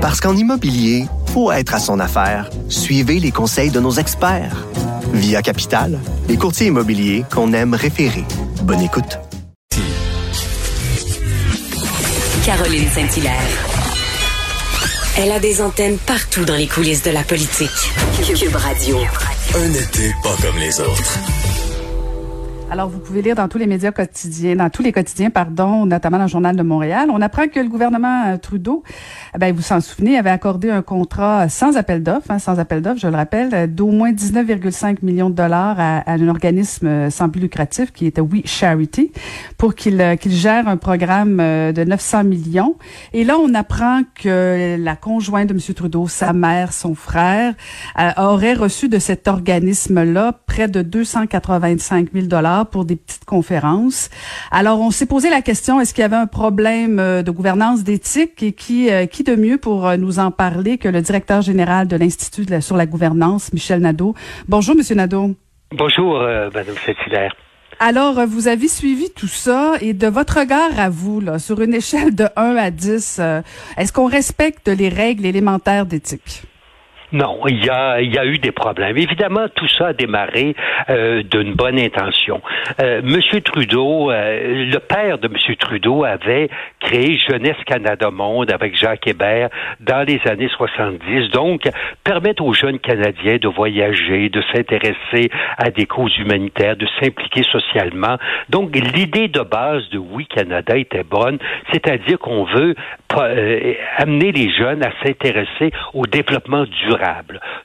Parce qu'en immobilier, faut être à son affaire. Suivez les conseils de nos experts. Via Capital, les courtiers immobiliers qu'on aime référer. Bonne écoute. Caroline Saint-Hilaire. Elle a des antennes partout dans les coulisses de la politique. Cube Radio. Un été pas comme les autres. Alors, vous pouvez lire dans tous les médias quotidiens, dans tous les quotidiens, pardon, notamment dans le Journal de Montréal. On apprend que le gouvernement euh, Trudeau, eh ben, vous s'en souvenez, avait accordé un contrat sans appel d'offres, hein, sans appel d'offres, je le rappelle, euh, d'au moins 19,5 millions de dollars à, un organisme euh, sans but lucratif qui était We Charity pour qu'il gère un programme de 900 millions. Et là, on apprend que la conjointe de M. Trudeau, sa mère, son frère, auraient reçu de cet organisme-là près de 285 000 dollars pour des petites conférences. Alors, on s'est posé la question, est-ce qu'il y avait un problème euh, de gouvernance d'éthique et qui, euh, qui de mieux pour euh, nous en parler que le directeur général de l'Institut sur la gouvernance, Michel Nadeau? Bonjour, Monsieur Nadeau. Bonjour, Madame Saint-Hilaire. Alors, vous avez suivi tout ça et de votre regard à vous, là, sur une échelle de 1 à 10, est-ce qu'on respecte les règles élémentaires d'éthique? Non, il y a, eu des problèmes. Évidemment, tout ça a démarré euh, d'une bonne intention. Euh, Monsieur Trudeau, euh, le père de Monsieur Trudeau avait créé Jeunesse Canada Monde avec Jacques Hébert dans les années 70. Donc, permettre aux jeunes Canadiens de voyager, de s'intéresser à des causes humanitaires, de s'impliquer socialement. Donc, l'idée de base de Oui Canada était bonne, c'est-à-dire qu'on veut euh, amener les jeunes à s'intéresser au développement durable.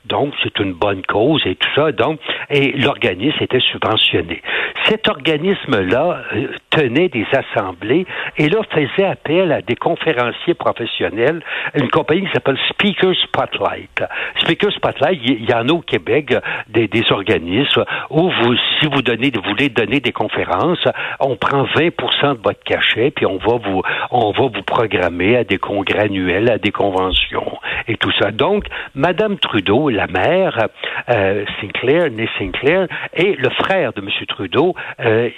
Donc, c'est une bonne cause et tout ça. Donc, et l'organisme était subventionné. Cet organisme-là euh, tenait des assemblées et là faisait appel à des conférenciers professionnels, une compagnie qui s'appelle Speaker Spotlight. Speaker Spotlight, il y, en a au Québec des, des organismes où vous, si vous donnez, voulez donner des conférences, on prend 20% de votre cachet puis on va vous, on va vous programmer à des congrès annuels, à des conventions et tout ça. Donc, Madame Trudeau, la mère, euh, Sinclair, née Sinclair, et le frère de M. Trudeau euh,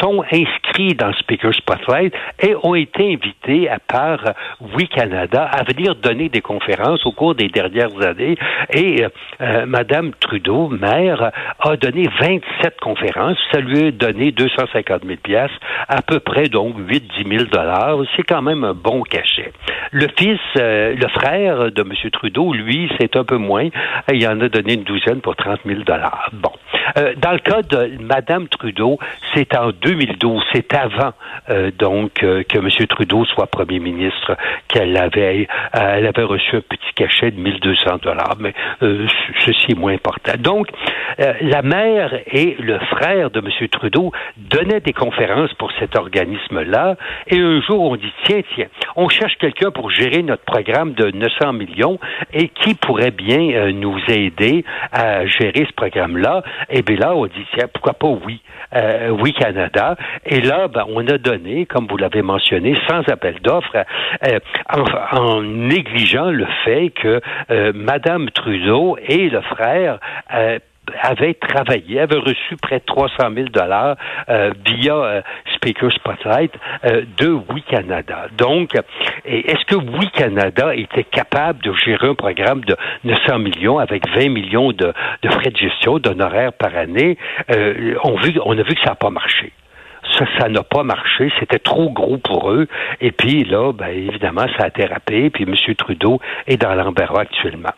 sont inscrits dans Speaker Spotlight et ont été invités à part Oui Canada à venir donner des conférences au cours des dernières années. Et euh, euh Madame Trudeau, mère, a donné 27 conférences. Ça lui a donné 250 000 pièces, à peu près donc 8-10 000 dollars. C'est quand même un bon cachet. Le fils, le frère de M. Trudeau, lui, c'est un peu moins. Il en a donné une douzaine pour 30 000 dollars. Bon. Euh, dans le cas de Mme Trudeau, c'est en 2012, c'est avant euh, donc que M. Trudeau soit premier ministre qu'elle avait, elle avait reçu un petit cachet de 1200 dollars, mais ceci est moins important. Donc, la mère et le frère de M. Trudeau donnaient des conférences pour cet organisme-là, et un jour on dit tiens tiens, on cherche quelqu'un pour gérer notre programme de 900 millions et qui pourrait bien euh, nous aider à gérer ce programme-là. Et bien là, on dit, tiens, pourquoi pas oui, euh, oui Canada. Et là, ben, on a donné, comme vous l'avez mentionné, sans appel d'offres, euh, en, en, négligeant le fait que Madame Trudeau et le frère avait travaillé, avait reçu près de 300 000 dollars euh, via euh, Speaker Spotlight euh, de Oui Canada. Donc, est-ce que Oui Canada était capable de gérer un programme de 900 millions avec 20 millions de, frais de gestion, d'honoraires par année? On, vu, on a vu que ça n'a pas marché ça, ça n'a pas marché. C'était trop gros pour eux. Et puis là, ben, évidemment, ça a dérapé. Puis M. Trudeau est dans l'embarras actuellement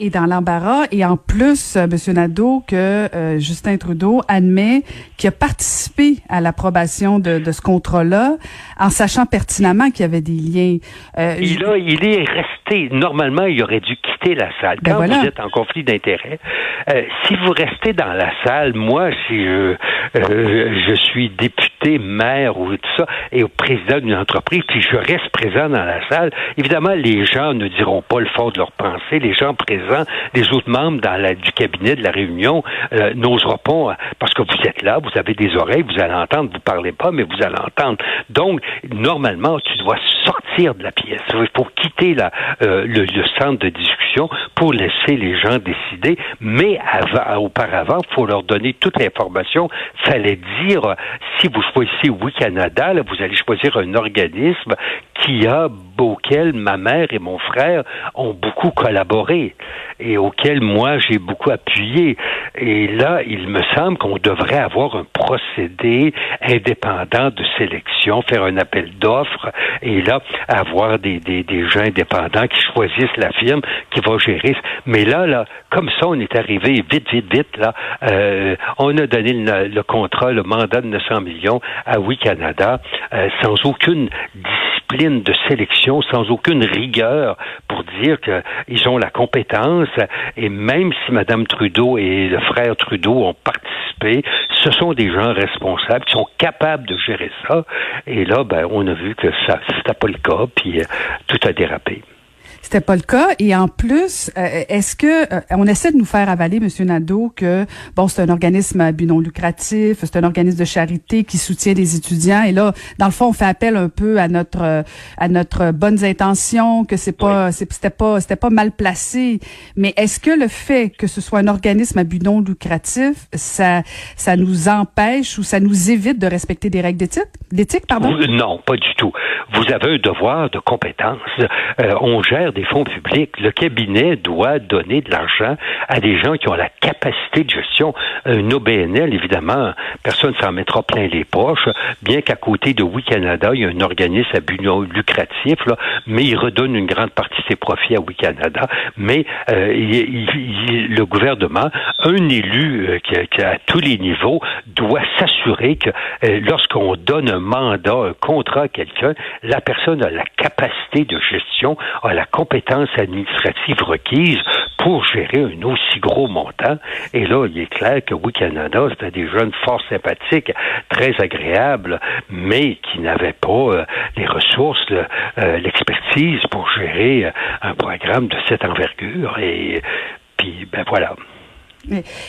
et dans l'embarras. Et en plus, euh, M. Nadeau, que euh, Justin Trudeau admet qu'il a participé à l'approbation de, de, ce contrat-là, en sachant pertinemment qu'il y avait des liens. Euh, il, a, il est resté. Normalement, il aurait dû quitter la salle. Ben Quand vous êtes en conflit d'intérêts, euh, si vous restez dans la salle, moi, si je, je suis député, maire ou tout ça, et au président d'une entreprise, puis je reste présent dans la salle, évidemment, les gens ne diront pas le fond de leur pensée. Les gens présents les autres membres dans la, du cabinet de la réunion euh, pas, parce que vous êtes là, vous avez des oreilles, vous allez entendre, vous parlez pas, mais vous allez entendre. Donc, normalement, tu dois sortir de la pièce. Il faut quitter la, euh, le, centre de discussion pour laisser les gens décider, mais avant, auparavant, il faut leur donner toute l'information. Fallait dire, si vous choisissez Oui Canada, vous allez choisir un organisme qui a auquel ma mère et mon frère ont beaucoup collaboré et auquel moi j'ai beaucoup appuyé. Et là, il me semble qu'on devrait avoir un procédé indépendant de sélection, faire un appel d'offres et là, avoir des, des, des gens indépendants qui choisissent la firme qui va gérer. Mais là, là, comme ça, on est arrivé vite, vite, vite, là. Euh, on a donné le, contrat, le mandat de 900 millions à Oui Canada euh, sans aucune discipline de sélection, sans aucune rigueur pour dire qu'ils ont la compétence. Et même si Mme Trudeau et le frère Trudeau ont participé, ce sont des gens responsables qui sont capables de gérer ça. Et là, ben, on a vu que ça, c'était pas le cas, puis euh, tout a dérapé. C'était pas le cas. Et en plus, euh, est-ce que euh, on essaie de nous faire avaler, Monsieur Nadeau, que bon, c'est un organisme à but non lucratif, c'est un organisme de charité qui soutient les étudiants. Et là, dans le fond, on fait appel un peu à notre euh, à notre bonnes intentions, que c'est pas c'était pas c'était pas mal placé. Mais est-ce que le fait que ce soit un organisme à but non lucratif, ça ça nous empêche ou ça nous évite de respecter des règles d'éthique, d'éthique, pardon? Non, pas du tout. Vous avez un devoir de compétence. on gère des fonds publics. Le cabinet doit donner de l'argent à des gens qui ont la capacité de gestion. Un OBNL, évidemment, personne ne s'en mettra plein les poches, bien qu'à côté de Oui Canada, il y a un organisme à but lucratif, là, mais il redonne une grande partie de ses profits à Oui Canada. Mais euh, le gouvernement, un élu euh, qui, à tous les niveaux, doit s'assurer que euh, lorsqu'on donne un mandat, un contrat à quelqu'un, la personne a la capacité de gestion, a la compétences administratives requises pour gérer un aussi gros montant. Et là, il est clair que Oui Canada, c'était des jeunes fort sympathiques, très agréables, mais qui n'avaient pas euh, les ressources, euh, l'expertise pour gérer euh, un programme de cette envergure. Et puis, ben voilà.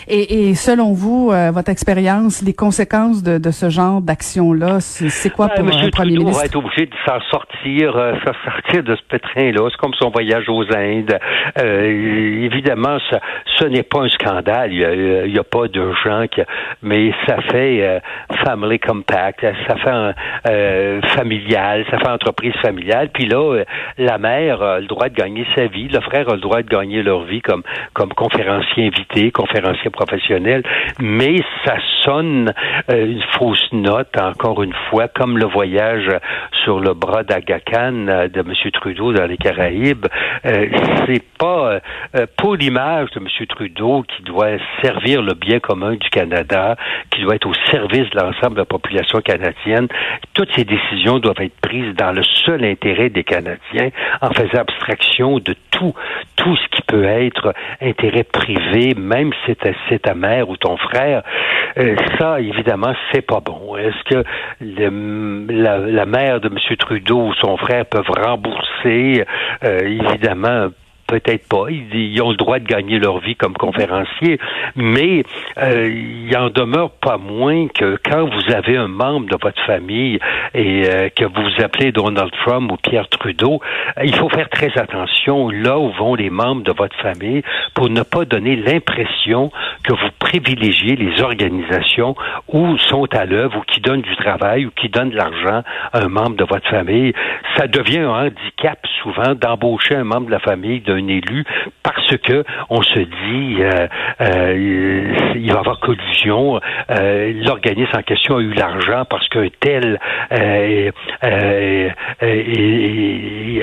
Et, et, selon vous, euh, votre expérience, les conséquences de, de ce genre d'action-là, c'est quoi pour Monsieur un premier Trudeau ministre? va être obligé de s'en sortir, euh, sortir de ce pétrin-là. C'est comme son voyage aux Indes. Euh, évidemment, ça, ce n'est pas un scandale. Il n'y a, a, pas de gens qui... Mais ça fait euh, family compact, ça fait familial, ça fait entreprise familiale. Puis là, la mère a le droit de gagner sa vie, le frère a le droit de gagner leur vie comme, comme conférencier invité, conférencier professionnel, mais ça sonne euh, une fausse note, encore une fois, comme le voyage sur le bras d'Agacan euh, de M. Trudeau dans les Caraïbes. Euh, c'est pas pour l'image de M. Trudeau qui doit servir le bien commun du Canada, qui doit être au service de l'ensemble de la population canadienne. Toutes ces décisions doivent être prises dans le seul intérêt des Canadiens, en faisant abstraction de tout, tout ce qui peut être intérêt privé, même c'est ta mère ou ton frère. Euh, ça, évidemment, c'est pas bon. Est-ce que la, la, mère de M. Trudeau ou son frère peuvent rembourser, euh, évidemment, peut-être pas. Ils, ont le droit de gagner leur vie comme conférenciers, mais euh, il en demeure pas moins que quand vous avez un membre de votre famille et euh, que vous appelez Donald Trump ou Pierre Trudeau, euh, il faut faire très attention là où vont les membres de votre famille pour ne pas donner l'impression que vous privilégiez les organisations où sont à l'œuvre ou qui donnent du travail ou qui donnent de l'argent à un membre de votre famille. Ça devient un handicap souvent d'embaucher un membre de la famille d'un élu parce que on se dit euh, euh, il va y avoir collusion. Euh, l'organisme en question a eu l'argent parce qu'un tel euh, a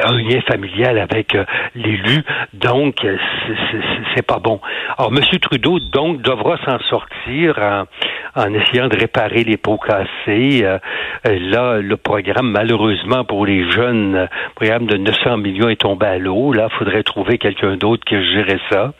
un lien familial avec l'élu. Donc c'est pas bon. Alors M. Trudeau donc devra s'en sortir en, en, essayant de réparer les pots cassés. là, le programme malheureusement pour les jeunes, le programme de 900 millions est tombé à l'eau. Là, il faudrait trouver quelqu'un d'autre qui gérait ça,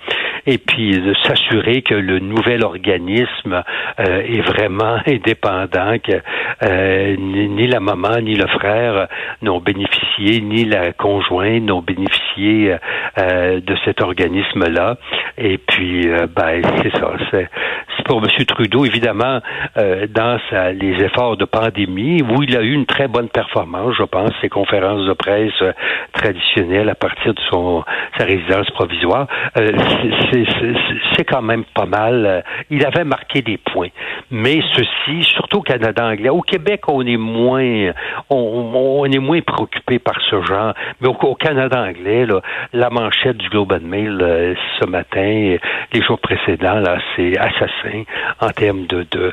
et puis de s'assurer que le nouvel organisme euh, est vraiment indépendant, que euh, ni la maman ni le frère n'ont bénéficié, ni la conjointe n'ont bénéficié euh, de cet organisme-là. Et puis, ben, c'est ça. Pour M. Trudeau, évidemment, euh, dans sa, les efforts de pandémie, où il a eu une très bonne performance, je pense, ses conférences de presse euh, traditionnelles à partir de son sa résidence provisoire, euh, c'est quand même pas mal. Il avait marqué des points. Mais ceci, surtout au Canada anglais, au Québec, on est moins, on, on est moins préoccupé par ce genre. Mais au, Canada anglais, là, la manchette du Globe and Mail euh, ce matin, les jours précédents, là, c'est assassin en termes de, de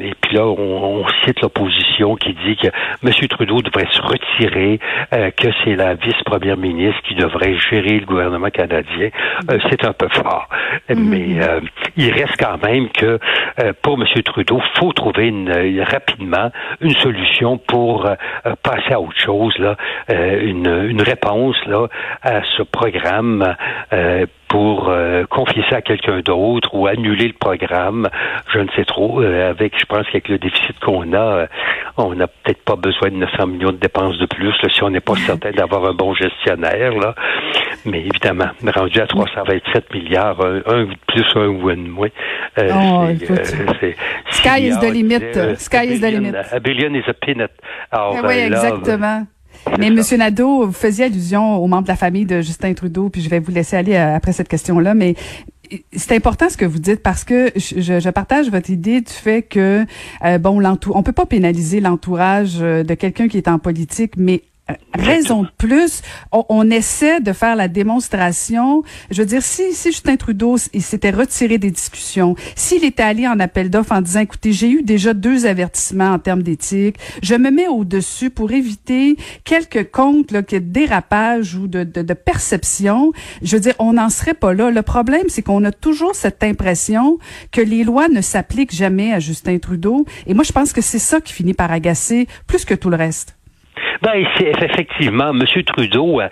et puis là, on, cite l'opposition qui dit que M. Trudeau devrait se retirer, euh, que c'est la vice-première ministre qui devrait gérer le gouvernement canadien. Euh, c'est un peu fort. Mm-hmm. Mais euh, il reste quand même que pour M. Trudeau, faut trouver une, rapidement une solution pour passer à autre chose, là, une, une réponse là, à ce programme pour euh, confier ça à quelqu'un d'autre ou annuler le programme, je ne sais trop. Euh, avec, je pense qu'avec le déficit qu'on a, euh, on n'a peut-être pas besoin de 900 millions de dépenses de plus si on n'est pas certain d'avoir un bon gestionnaire. Là. Mais évidemment, rendu à 327 milliards, un, plus, un ou un de moins. Oh, sky is the limit. Sky is the limit. A billion is a peanut. Alors, ah oui, exactement. Mais Monsieur Nadeau, vous faisiez allusion aux membres de la famille de Justin Trudeau, puis je vais vous laisser aller euh, après cette question-là, mais c'est important ce que vous dites parce que je, partage votre idée du fait que euh, bon on peut pas pénaliser l'entourage euh, de quelqu'un qui est en politique mais raison de plus, on, essaie de faire la démonstration. Je veux dire, si, si Justin Trudeau il s'était retiré des discussions, s'il était allé en appel d'offres en disant, écoutez, j'ai eu déjà deux avertissements en termes d'éthique, je me mets au-dessus pour éviter quelques comptes là, de dérapage ou de, de, de perception, je veux dire, on n'en serait pas là. Le problème, c'est qu'on a toujours cette impression que les lois ne s'appliquent jamais à Justin Trudeau. Et moi, je pense que c'est ça qui finit par agacer plus que tout le reste. Ben, effectivement, M. Trudeau, euh,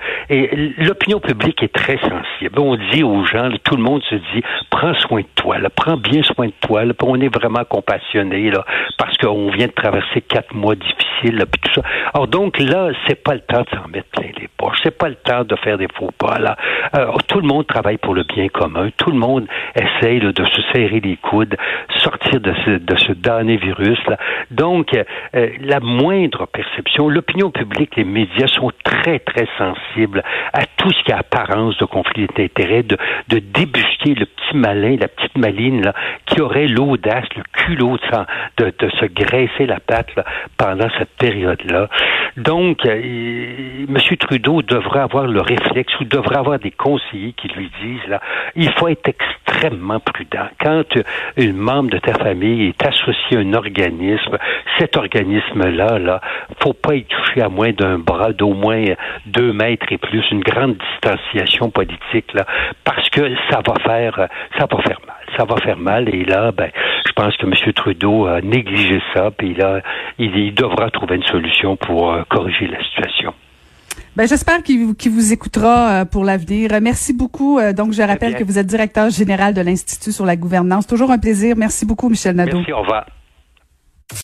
l'opinion publique est très sensible. On dit aux gens, tout le monde se dit, prends soin de toi, là, prends bien soin de toi, là, on est vraiment compassionné, là, parce qu'on vient de traverser quatre mois difficiles, là, puis tout ça. Alors donc là, c'est pas le temps de s'en mettre plein les poches, c'est pas le temps de faire des faux pas, là. Euh, tout le monde travaille pour le bien commun, tout le monde essaye de se serrer les coudes, sortir de ce, de ce damné virus, là. Donc, euh, la moindre perception, l'opinion public, les médias sont très, très sensibles à tout ce qui a apparence de conflit d'intérêts, de, débusquer le petit malin, la petite maline qui aurait l'audace, le culot de, se graisser la patte pendant cette période-là. Donc, euh, M. Trudeau devrait avoir le réflexe ou devrait avoir des conseillers qui lui disent, là, il faut être extrêmement prudent. Quand une membre de ta famille est associé à un organisme, cet organisme-là, là, faut pas y toucher à moins d'un bras d'au moins deux mètres et plus, une grande distanciation politique, là, parce que ça va faire, ça va faire mal. Ça va faire mal. Et là, ben, je pense que M. Trudeau a négligé ça, puis il, devra trouver une solution pour euh, corriger la situation. Ben, j'espère qu'il vous écoutera euh, pour l'avenir. Merci beaucoup. Euh, donc, je rappelle que vous êtes directeur général de l'Institut sur la gouvernance. Toujours un plaisir. Merci beaucoup, Michel Nadeau. Merci, au revoir.